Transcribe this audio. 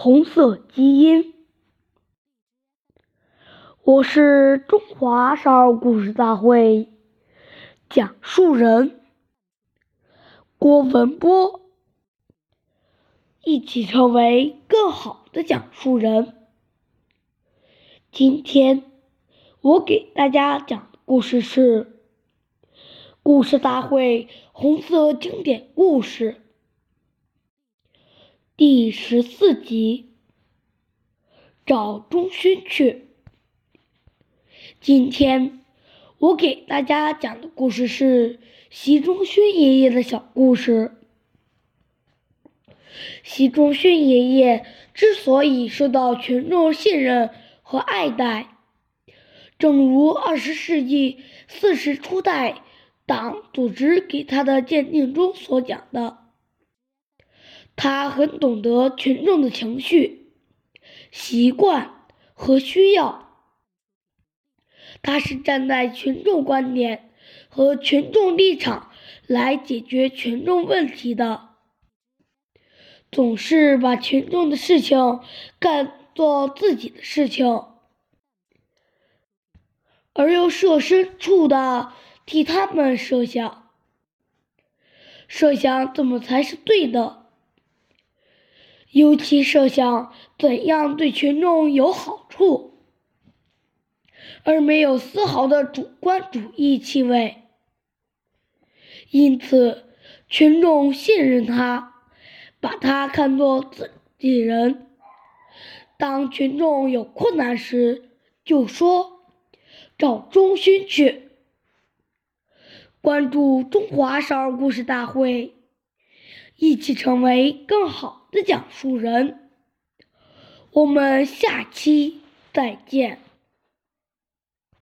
红色基因。我是中华少儿故事大会讲述人郭文波，一起成为更好的讲述人。今天我给大家讲的故事是《故事大会红色经典故事》。第十四集，找中勋去。今天我给大家讲的故事是习仲勋爷爷的小故事。习仲勋爷爷之所以受到群众信任和爱戴，正如二十世纪四十初代党组织给他的鉴定中所讲的。他很懂得群众的情绪、习惯和需要，他是站在群众观点和群众立场来解决群众问题的，总是把群众的事情干做自己的事情，而又设身处地替他们设想，设想怎么才是对的。尤其设想怎样对群众有好处，而没有丝毫的主观主义气味，因此群众信任他，把他看作自己人。当群众有困难时，就说找中勋去。关注中华少儿故事大会，一起成为更好。的讲述人，我们下期再见。